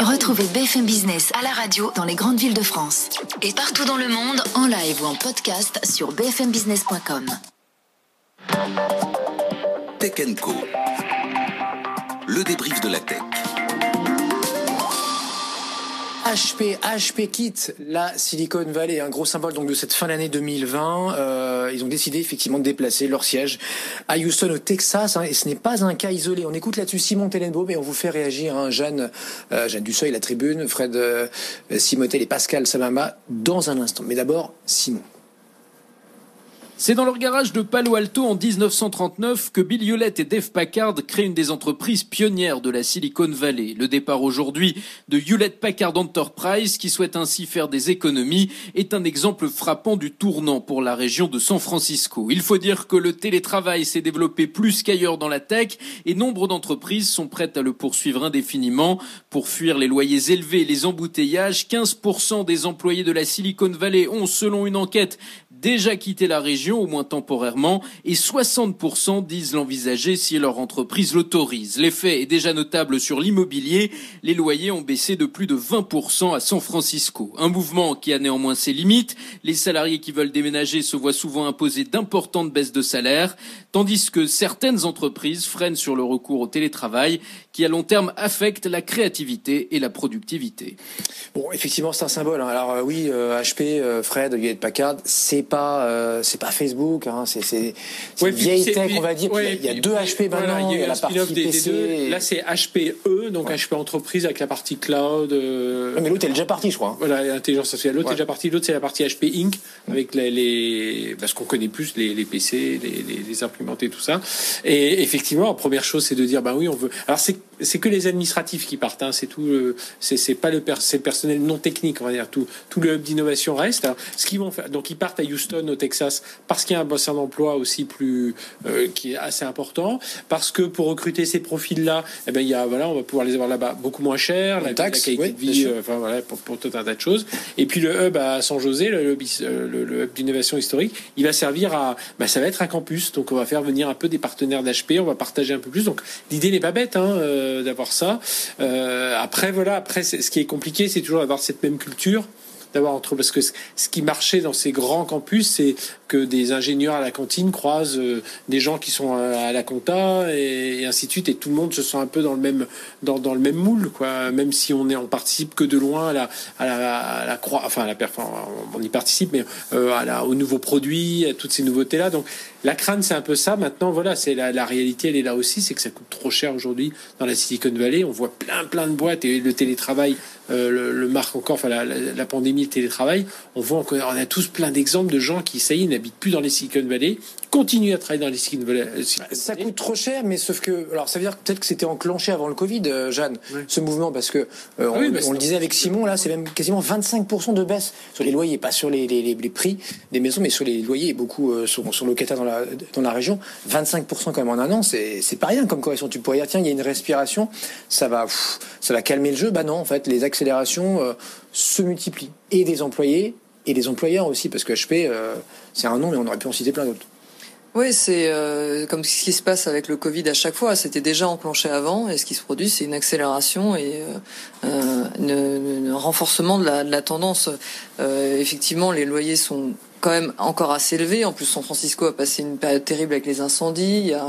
Retrouvez BFM Business à la radio dans les grandes villes de France et partout dans le monde en live ou en podcast sur bfmbusiness.com. Tech Co. Le débrief de la tech. HP, HP quitte la Silicon Valley, un gros symbole donc de cette fin d'année 2020. Euh, ils ont décidé effectivement de déplacer leur siège à Houston au Texas, hein, et ce n'est pas un cas isolé. On écoute là-dessus Simon Tellenbaum mais on vous fait réagir, hein, Jeanne, euh, Jeanne Dusseuil, la Tribune, Fred euh, Simotel et Pascal Samama dans un instant. Mais d'abord, Simon. C'est dans leur garage de Palo Alto en 1939 que Bill Hewlett et Dave Packard créent une des entreprises pionnières de la Silicon Valley. Le départ aujourd'hui de Hewlett Packard Enterprise, qui souhaite ainsi faire des économies, est un exemple frappant du tournant pour la région de San Francisco. Il faut dire que le télétravail s'est développé plus qu'ailleurs dans la tech et nombre d'entreprises sont prêtes à le poursuivre indéfiniment. Pour fuir les loyers élevés et les embouteillages, 15% des employés de la Silicon Valley ont, selon une enquête, déjà quitté la région, au moins temporairement, et 60% disent l'envisager si leur entreprise l'autorise. L'effet est déjà notable sur l'immobilier. Les loyers ont baissé de plus de 20% à San Francisco. Un mouvement qui a néanmoins ses limites. Les salariés qui veulent déménager se voient souvent imposer d'importantes baisses de salaire, tandis que certaines entreprises freinent sur le recours au télétravail, qui à long terme affecte la créativité et la productivité. Bon, effectivement, c'est un symbole. Hein. Alors euh, oui, HP, euh, Fred, Hewlett Packard, c'est pas euh, c'est pas Facebook, hein, c'est c'est Ouais, vieille tech, on va dire. ouais, il y a puis- deux HP voilà, maintenant, il y a la partie des, des PC. deux. Là, c'est HPE, donc HP Entreprise avec la partie cloud. euh, Ouais, mais l'autre elle est déjà partie, je crois. hein. Voilà, l'intelligence artificielle. L'autre Ouais. est déjà partie. L'autre, c'est la partie HP Inc. avec les, les parce qu'on connaît plus les, les PC, les, les, les imprimantes et tout ça. Et effectivement, la première chose, c'est de dire, bah oui, on veut. Alors c'est c'est que les administratifs qui partent. Hein, c'est tout. C'est pas le per- c'est le personnel non technique, on va dire. Tout tout le hub d'innovation reste. Alors, ce qu'ils vont faire, donc ils partent à Houston, au Texas, parce qu'il y a un bassin d'emploi aussi plus euh, qui est assez important. Parce que pour recruter ces profils-là, eh ben il y a voilà, on va pouvoir les avoir là-bas beaucoup moins cher, la, taxe, la qualité oui, de vie, euh, enfin voilà, pour, pour tout un tas de choses. Et puis le hub à San José, le, hub is- euh, le, le hub d'innovation historique, il va servir à, bah, ça va être un campus. Donc on va faire venir un peu des partenaires d'HP, on va partager un peu plus. Donc l'idée n'est pas bête hein, d'avoir ça. Euh, après voilà, après ce qui est compliqué, c'est toujours d'avoir cette même culture d'avoir entre parce que ce qui marchait dans ces grands campus, c'est que des ingénieurs à la cantine croisent euh, des gens qui sont à, la compta et, ainsi de suite, et tout le monde se sent un peu dans le même dans, le même moule, quoi. Même si on est on participe que de loin à la à la, croix, enfin à la on y participe, mais euh, à la aux nouveaux produits, à toutes ces nouveautés là. Donc la crainte, c'est un peu ça. Maintenant, voilà, c'est la, la réalité, elle est là aussi, c'est que ça coûte trop cher aujourd'hui dans la Silicon Valley. On voit plein plein de boîtes et le télétravail euh, le, marque encore, enfin la, pandémie, le télétravail, on voit on a tous plein d'exemples de gens qui, ça n'habitent plus dans les Silicon Valley, continuent à travailler dans les Silicon Valley. euh, Ça coûte trop cher, mais sauf que, alors ça veut dire peut-être que c'était enclenché avant le Covid, euh, Jeanne, Oui. ce mouvement, parce que euh, on, Ah oui, bah, on le disait avec Simon, là, c'est même quasiment 25% de baisse sur les loyers, pas sur les, les, les- les prix des maisons, mais sur les loyers. Beaucoup euh, sont, sont locataires dans la, dans la région. 25% quand même en un an, c'est pas rien comme correction. Tu pourrais dire, tiens, il y a une respiration, ça va, pff, ça va calmer le jeu. Bah non, en fait, les accélérations se multiplient. Et des employés, et des employeurs aussi, parce que HP, euh, c'est un nom, mais on aurait pu en citer plein d'autres. Oui, c'est euh, comme ce qui se passe avec le Covid à chaque fois. C'était déjà enclenché avant, et ce qui se produit, c'est une accélération et euh, euh, un renforcement de la, tendance. Effectivement, les loyers sont quand même encore assez élevé. En plus, San Francisco a passé une période terrible avec les incendies. Il y a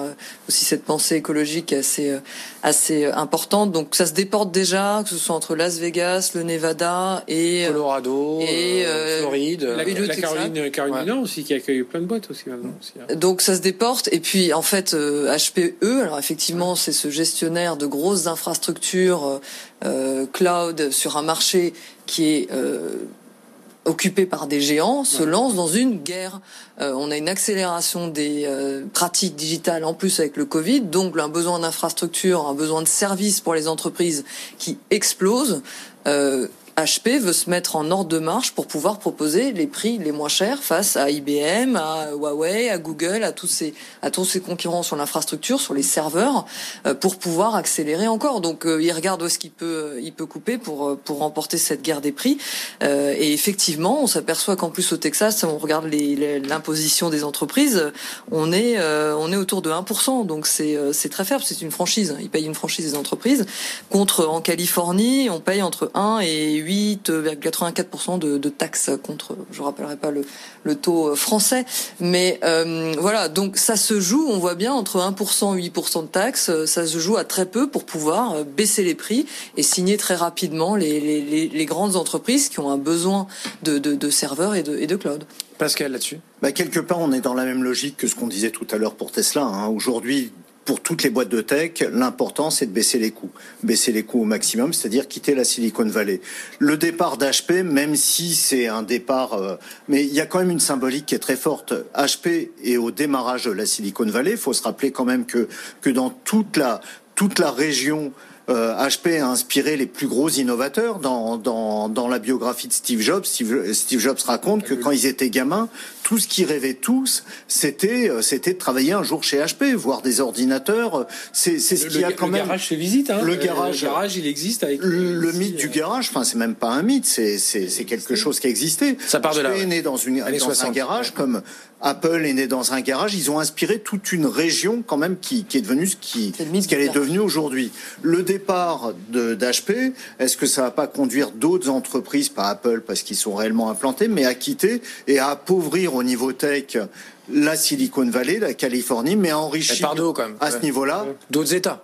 aussi cette pensée écologique assez euh, assez importante. Donc ça se déporte déjà, que ce soit entre Las Vegas, le Nevada et Colorado, et euh, Floride, la, et le la. Caroline, Caroline du Nord aussi qui accueille plein de boîtes aussi maintenant. Aussi, hein. Donc ça se déporte et puis en fait euh, HPE alors effectivement c'est ce gestionnaire de grosses infrastructures euh, euh, cloud sur un marché qui est euh, occupé par des géants se lance dans une guerre. Euh, on a une accélération des euh, pratiques digitales en plus avec le Covid, donc un besoin d'infrastructure, un besoin de services pour les entreprises qui explose. Euh, HP veut se mettre en ordre de marche pour pouvoir proposer les prix les moins chers face à IBM, à Huawei, à Google, à tous ces à tous ces concurrents sur l'infrastructure, sur les serveurs, euh, pour pouvoir accélérer encore. Donc euh, il regarde où est-ce qu'il peut il peut couper pour euh, pour remporter cette guerre des prix. Euh, et effectivement, on s'aperçoit qu'en plus au Texas, on regarde l'imposition des entreprises, on est euh, on est autour de 1%. Donc c'est euh, très faible. C'est une franchise. Ils payent une franchise des entreprises. Contre en Californie, on paye entre 1 et 8,84% de, de taxes contre, je rappellerai pas le, le taux euh, français, mais euh, voilà, donc ça se joue, on voit bien entre 1% et 8% de taxes, euh, ça se joue à très peu pour pouvoir baisser les prix et signer très rapidement les, les, les, les grandes entreprises qui ont un besoin de, de, de serveurs et de, et de cloud. Pascal là-dessus? Bah, quelque part, on est dans la même logique que ce qu'on disait tout à l'heure pour Tesla. hein. Aujourd'hui, pour toutes les boîtes de tech, l'important c'est de baisser les coûts, baisser les coûts au maximum, c'est-à-dire quitter la Silicon Valley. Le départ d'HP, même si c'est un départ, euh, mais il y a quand même une symbolique qui est très forte. HP est au démarrage de la Silicon Valley. Il faut se rappeler quand même que que dans toute la toute la région euh, HP a inspiré les plus gros innovateurs dans, dans, dans la biographie de Steve Jobs. Steve, Steve Jobs raconte que quand ils étaient gamins, tout ce qu'ils rêvaient tous, c'était euh, c'était de travailler un jour chez HP, voir des ordinateurs. C'est c'est ce Le, qu'il y a le- quand le même. garage se visite. Hein. Le Euh, garage- le garage, il existe avec Le, le mythe du euh, garage, enfin c'est même pas un mythe, c'est c'est c'est quelque chose qui existait. Ça part de là, HP est né dans une dans un 60, garage ouais. comme Apple est né dans un garage. Ils ont inspiré toute une région quand même qui qui est devenue ce qui le ce qu'elle est devenue aujourd'hui. Le départ de d'HP, est-ce que ça va pas conduire d'autres entreprises, pas Apple parce qu'ils sont réellement implantés, mais à quitter et à appauvrir au niveau tech la Silicon Valley, la Californie, mais à enrichir quand même. à ce niveau-là. D'autres États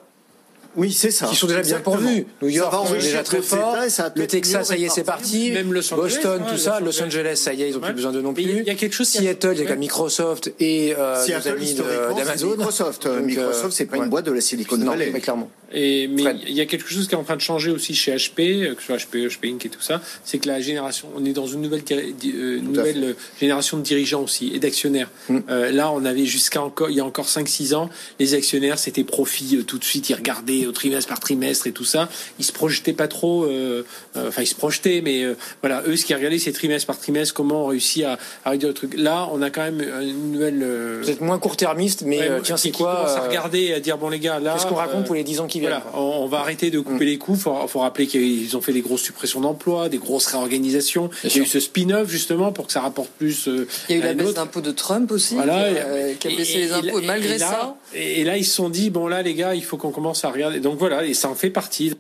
Oui, c'est ça. qui sont déjà bien pourvus. New York, Ça va on déjà très fort. Le Texas, ça y est, c'est parti. Même Los Angeles, Boston, tout Los ça. Los Angeles. Angeles, ça y est, ils ont Ouais. plus besoin de non plus. il y a quelque chose Seattle, il y a quand Microsoft et euh, nos amis d'Amazon. Microsoft. Donc, Microsoft, euh, c'est pas ouais. une boîte de la Silicon Non, Valley. mais clairement. Et, mais il y a quelque chose qui est en train de changer aussi chez HP, euh, que ce soit HP, HP Inc. et tout ça, c'est que la génération, on est dans une nouvelle, euh, nouvelle euh, génération de dirigeants aussi et d'actionnaires. Mm. Euh, là, on avait jusqu'à encore, il y a encore 5-6 ans, les actionnaires, c'était profit euh, tout de suite, ils regardaient au trimestre par trimestre et tout ça. Ils se projetaient pas trop, euh, euh, enfin ils se projetaient, mais euh, voilà, eux, ce qu'ils regardaient, c'est trimestre par trimestre, comment on réussit à, à réduire le truc. Là, on a quand même une nouvelle. euh, Peut-être moins court-termiste, mais ouais, tiens, c'est quoi à regarder et à dire bon les gars, là. Qu'est-ce qu'on raconte pour les 10 ans qui viennent voilà, on, on va arrêter de couper les coûts. Faut, faut rappeler qu'ils ont fait des grosses suppressions d'emplois, des grosses réorganisations. Il y a eu ce spin-off justement pour que ça rapporte plus. Il y a eu la baisse d'impôts de Trump aussi, Voilà, qui, a, euh, qui a et- baissé et- les impôts. et- Et malgré et là- ça, Et, là, ils se sont dit bon là, les gars, il faut qu'on commence à regarder. Donc voilà, et ça en fait partie.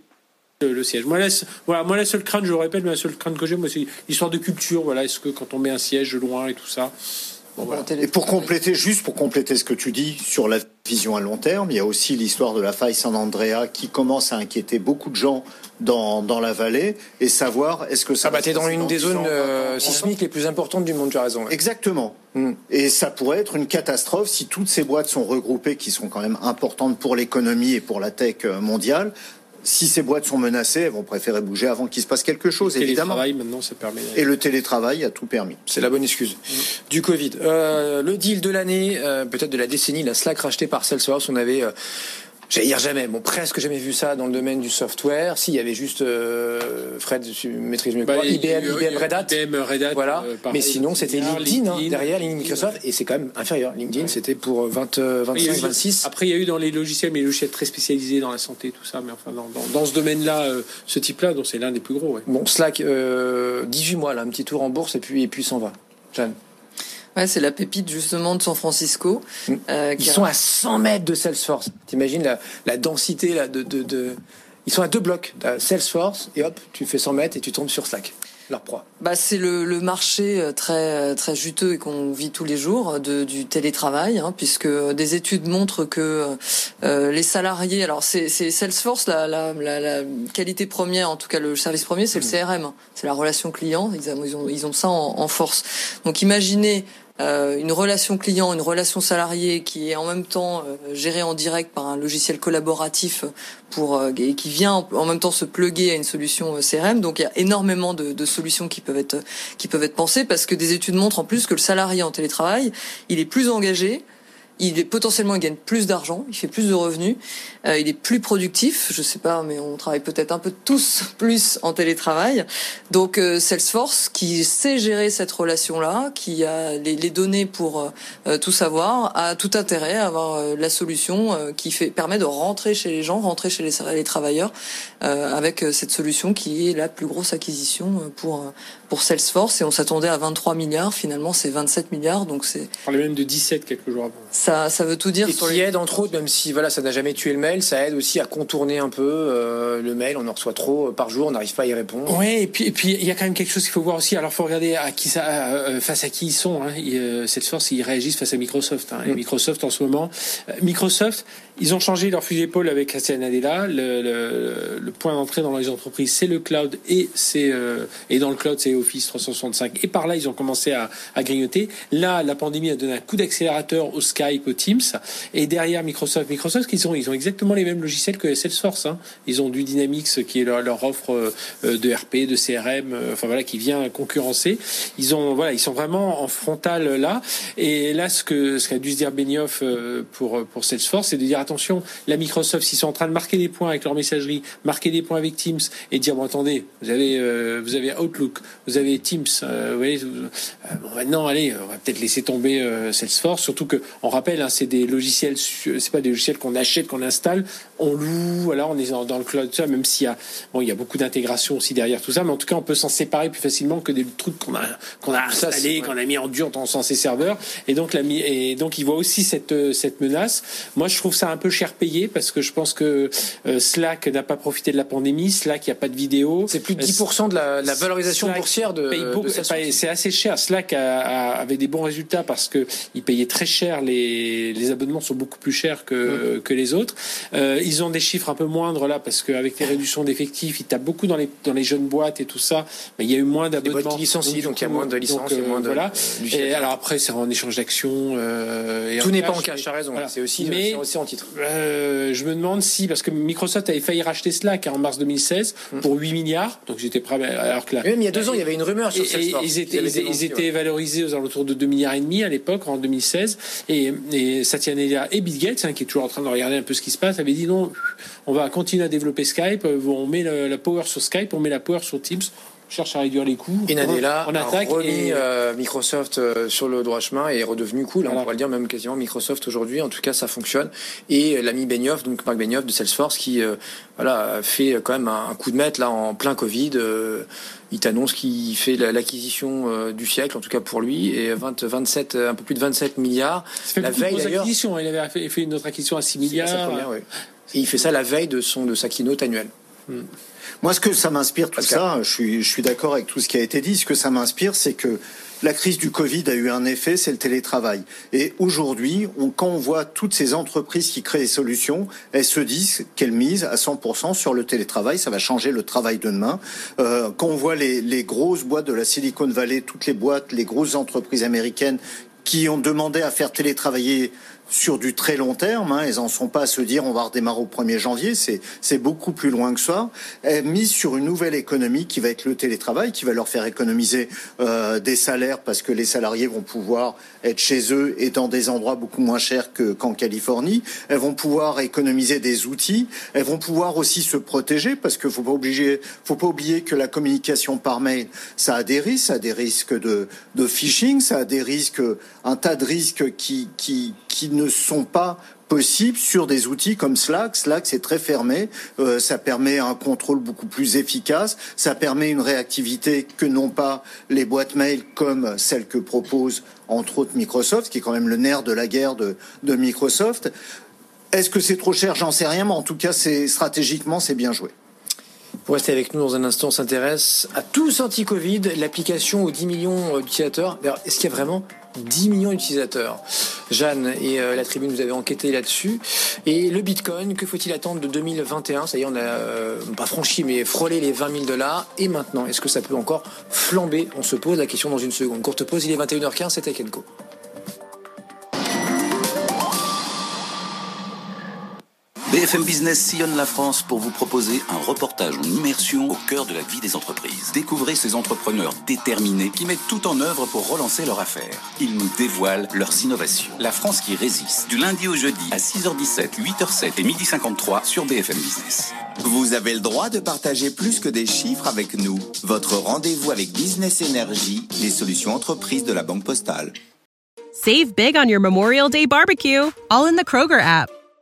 Le, siège. Moi, la, voilà, moi, la seule crainte, je le répète, mais la seule crainte que j'ai, moi, c'est l'histoire de culture. Voilà, est-ce que quand on met un siège loin et tout ça, voilà. Et pour compléter, juste pour compléter ce que tu dis sur la vision à long terme, il y a aussi l'histoire de la faille San Andrea qui commence à inquiéter beaucoup de gens dans, dans la vallée et savoir est-ce que ça Ah bah t'es dans une des 10 zones euh, 20 ans. sismiques les plus importantes du monde, tu as raison. ouais. Exactement. Mm. Et ça pourrait être une catastrophe si toutes ces boîtes sont regroupées, qui sont quand même importantes pour l'économie et pour la tech euh, mondiale. Si ces boîtes sont menacées, elles vont préférer bouger avant qu'il se passe quelque chose, Le évidemment. télétravail, maintenant, ça permet. Et le télétravail a tout permis. C'est la bonne excuse. Du Covid. Euh, le deal de l'année, euh, peut-être de la décennie, la Slack rachetée par Salesforce. On avait, euh, j'allais dire jamais, bon, presque jamais vu ça dans le domaine du software. S'il y avait juste, euh, Fred tu maîtrises mieux Bah, y IBM, eu- IBM Red Hat. IBM Red Hat, Voilà. euh, Mais sinon, c'était LinkedIn, hein, LinkedIn, derrière LinkedIn, Microsoft, et c'est quand même inférieur. LinkedIn, c'était pour 20, euh, Après, il y a 25, eu- 26. Après, il y a eu dans les logiciels, mais les logiciels très spécialisés dans la santé, tout ça. Mais enfin, dans, dans, dans ce domaine-là, euh, ce type-là, donc c'est l'un des plus gros. Ouais. Bon, Slack, euh, 18 mois, là, un petit tour en bourse, et puis, et puis s'en va. Jeanne. Ouais, c'est la pépite justement de San Francisco. euh, Ils qui a- sont à 100 mètres de Salesforce. T'imagines la, la densité là, de, de, de- Ils sont à deux blocs. Salesforce et hop, tu fais 100 mètres et tu tombes sur Slack. leur proie bah, c'est le, le, marché très très juteux et qu'on vit tous les jours de, du télétravail, hein, puisque des études montrent que euh, les salariés, alors c'est Salesforce, la, la, la, la, qualité première, en tout cas le service premier, c'est le CRM, mmh. c'est la relation client. Ils ont, ils ont ça en, en force. Donc imaginez euh, une relation client, une relation salarié qui est en même temps euh, gérée en direct par un logiciel collaboratif pour euh, et qui vient en même temps se pluguer à une solution CRM. Donc il y a énormément de, de, solutions qui peuvent être qui peuvent être pensées parce que des études montrent en plus que le salarié en télétravail, il est plus engagé, il est potentiellement il gagne plus d'argent, il fait plus de revenus, euh, il est plus productif. Je sais pas, mais on travaille peut-être un peu tous plus en télétravail. Donc euh, Salesforce, qui sait gérer cette relation-là, qui a les, les données pour euh, tout savoir, a tout intérêt à avoir la solution qui fait permet de rentrer chez les gens, rentrer chez les, les travailleurs, avec cette solution qui est la plus grosse acquisition pour pour Salesforce. Et on s'attendait à 23 milliards. Finalement, c'est 27 milliards. Donc c'est. On parlait même de 17 quelques jours avant. Ça, ça veut tout dire. Et sur qui les... aide entre autres, même si voilà, ça n'a jamais tué le mail, ça aide aussi à contourner un peu euh, le mail. On en reçoit trop euh, par jour, on n'arrive pas à y répondre. Oui, et puis et puis il y a quand même quelque chose qu'il faut voir aussi. Alors, il faut regarder à qui ça, euh, face à qui ils sont. Hein. Euh, Salesforce, ils réagissent face à Microsoft. Hein. Et mm. Microsoft en ce moment, euh, Microsoft, ils ont changé leur fusil d'épaule avec Christian Nadella. Le, le, le point d'entrée dans les entreprises, c'est le cloud et c'est euh, et dans le cloud, c'est Office 365. Et par là, ils ont commencé à, à grignoter. Là, la pandémie a donné un coup d'accélérateur au Skype, au Teams. Et derrière Microsoft, Microsoft, ils ont, ils ont exactement les mêmes logiciels que Salesforce. Hein. Ils ont du Dynamics qui est leur, leur offre euh, de RP, de CRM, euh, enfin voilà, qui vient concurrencer. Ils ont, voilà, ils sont vraiment en frontal là. Et là, ce que ce qu'a dû se dire Benioff pour pour Salesforce, c'est de dire attention, la Microsoft, s'ils sont en train de marquer des points avec leur messagerie, marquer des points avec Teams et dire bon attendez, vous avez euh, vous avez Outlook, vous avez Teams, euh, vous voyez, euh, bon, maintenant allez, on va peut-être laisser tomber Salesforce, surtout que on rappelle, hein, c'est des logiciels, c'est pas des logiciels qu'on achète, qu'on installe, on loue, voilà, on est dans, dans le cloud, ça, même s'il y a bon, il y a beaucoup d'intégration aussi derrière tout ça, mais en tout cas, on peut s'en séparer plus facilement que des trucs qu'on a qu'on a installés, qu'on a mis en dur dans ses serveurs, et donc la et donc il voit aussi cette cette menace. Moi, je trouve ça un peu cher payé parce que je pense que euh, Slack n'a pas profité de la pandémie. Slack, il n'y a pas de vidéo. C'est plus de 10% de la, la valorisation Slack boursière de. de c'est assez cher. Slack a, a, avait des bons résultats parce que il payait très cher. Les, les abonnements sont beaucoup plus chers que, mmh. que les autres. Euh, ils ont des chiffres un peu moindres là parce qu'avec les réductions d'effectifs, ils tapent beaucoup dans les, dans les jeunes boîtes et tout ça. Mais il y a eu moins d'abonnements. licencient, donc, il y a moins de licences. Euh, moins de, voilà. et alors après, c'est en échange d'actions. Euh, Tout n'est pas en cash, tu as raison. Voilà. C'est aussi, mais, aussi en titre. Euh, je me demande si, parce que Microsoft avait failli racheter Slack hein, en mars 2016 mm. pour 8 milliards, donc j'étais prêt alors que là. Même il y a deux ans, il y avait une rumeur sur Salesforce. Ils étaient, ils, ils étaient ouais. valorisés aux alentours de 2 milliards et demi à l'époque, en 2016. Et, et Satya Nadella et Bill Gates, hein, qui est toujours en train de regarder un peu ce qui se passe, avaient dit non, on va continuer à développer Skype, on met la, la power sur Skype, on met la power sur Teams cherche à réduire les coûts. Et Nadella on attaque a remis et... euh, Microsoft euh, sur le droit chemin et est redevenu cool. Voilà. On pourrait le dire même quasiment Microsoft aujourd'hui. En tout cas, ça fonctionne. Et l'ami Benioff, donc Marc Benioff de Salesforce, qui euh, voilà fait quand même un, un, coup de maître là en plein Covid. Euh, il t'annonce qu'il fait l'acquisition euh, du siècle, en tout cas pour lui, et 20, 27, un peu plus de 27 milliards. Ça fait la veille d'ailleurs. Il avait fait, fait une autre acquisition à 6 milliards. Première, ouais. Et il fait ça la veille de son de sa keynote annuelle. Hmm. Moi, ce que ça m'inspire tout Pascal. ça, je suis, je suis d'accord avec tout ce qui a été dit. Ce que ça m'inspire, c'est que la crise du Covid a eu un effet, c'est le télétravail. Et aujourd'hui, on, quand on voit toutes ces entreprises qui créent des solutions, elles se disent qu'elles misent à 100% sur le télétravail. Ça va changer le travail de demain. Euh, quand on voit les, les grosses boîtes de la Silicon Valley, toutes les boîtes, les grosses entreprises américaines qui ont demandé à faire télétravailler sur du très long terme. Hein, elles en sont pas à se dire on va redémarrer au 1er janvier. C'est beaucoup plus loin que ça. Elles misent sur une nouvelle économie qui va être le télétravail, qui va leur faire économiser euh, des salaires parce que les salariés vont pouvoir être chez eux et dans des endroits beaucoup moins chers que qu'en Californie. Elles vont pouvoir économiser des outils. Elles vont pouvoir aussi se protéger parce que faut pas obliger, faut pas oublier que la communication par mail, ça a des risques, ça a des risques de de phishing, ça a des risques, un tas de risques qui qui ne sont pas possibles sur des outils comme Slack. Slack, c'est très fermé. Euh, ça permet un contrôle beaucoup plus efficace. Ça permet une réactivité que n'ont pas les boîtes mail comme celle que propose entre autres Microsoft, qui est quand même le nerf de la guerre de, Microsoft. Est-ce que c'est trop cher? J'en sais rien, mais en tout cas, stratégiquement, c'est bien joué. Vous restez avec nous dans un instant, on s'intéresse à tous anti-Covid, l'application aux 10 millions d'utilisateurs. Est-ce qu'il y a vraiment 10 millions d'utilisateurs? Jeanne et euh, la tribune, vous avez enquêté là-dessus. Et le Bitcoin, que faut-il attendre de 2021 Ça y est, on a euh, pas franchi, mais frôlé les 20 000 dollars. Et maintenant, est-ce que ça peut encore flamber? On se pose la question dans une seconde. Courte pause, il est 21h15, c'est Kenko. BFM Business sillonne la France pour vous proposer un reportage en immersion au cœur de la vie des entreprises. Découvrez ces entrepreneurs déterminés qui mettent tout en œuvre pour relancer leur affaire. Ils nous dévoilent leurs innovations. La France qui résiste, du lundi au jeudi à 6h17, 8h07 et 12h53 sur BFM Business. Vous avez le droit de partager plus que des chiffres avec nous. Votre rendez-vous avec Business Energy, les solutions entreprises de la Banque Postale. Save big on your Memorial Day barbecue, all in the Kroger app.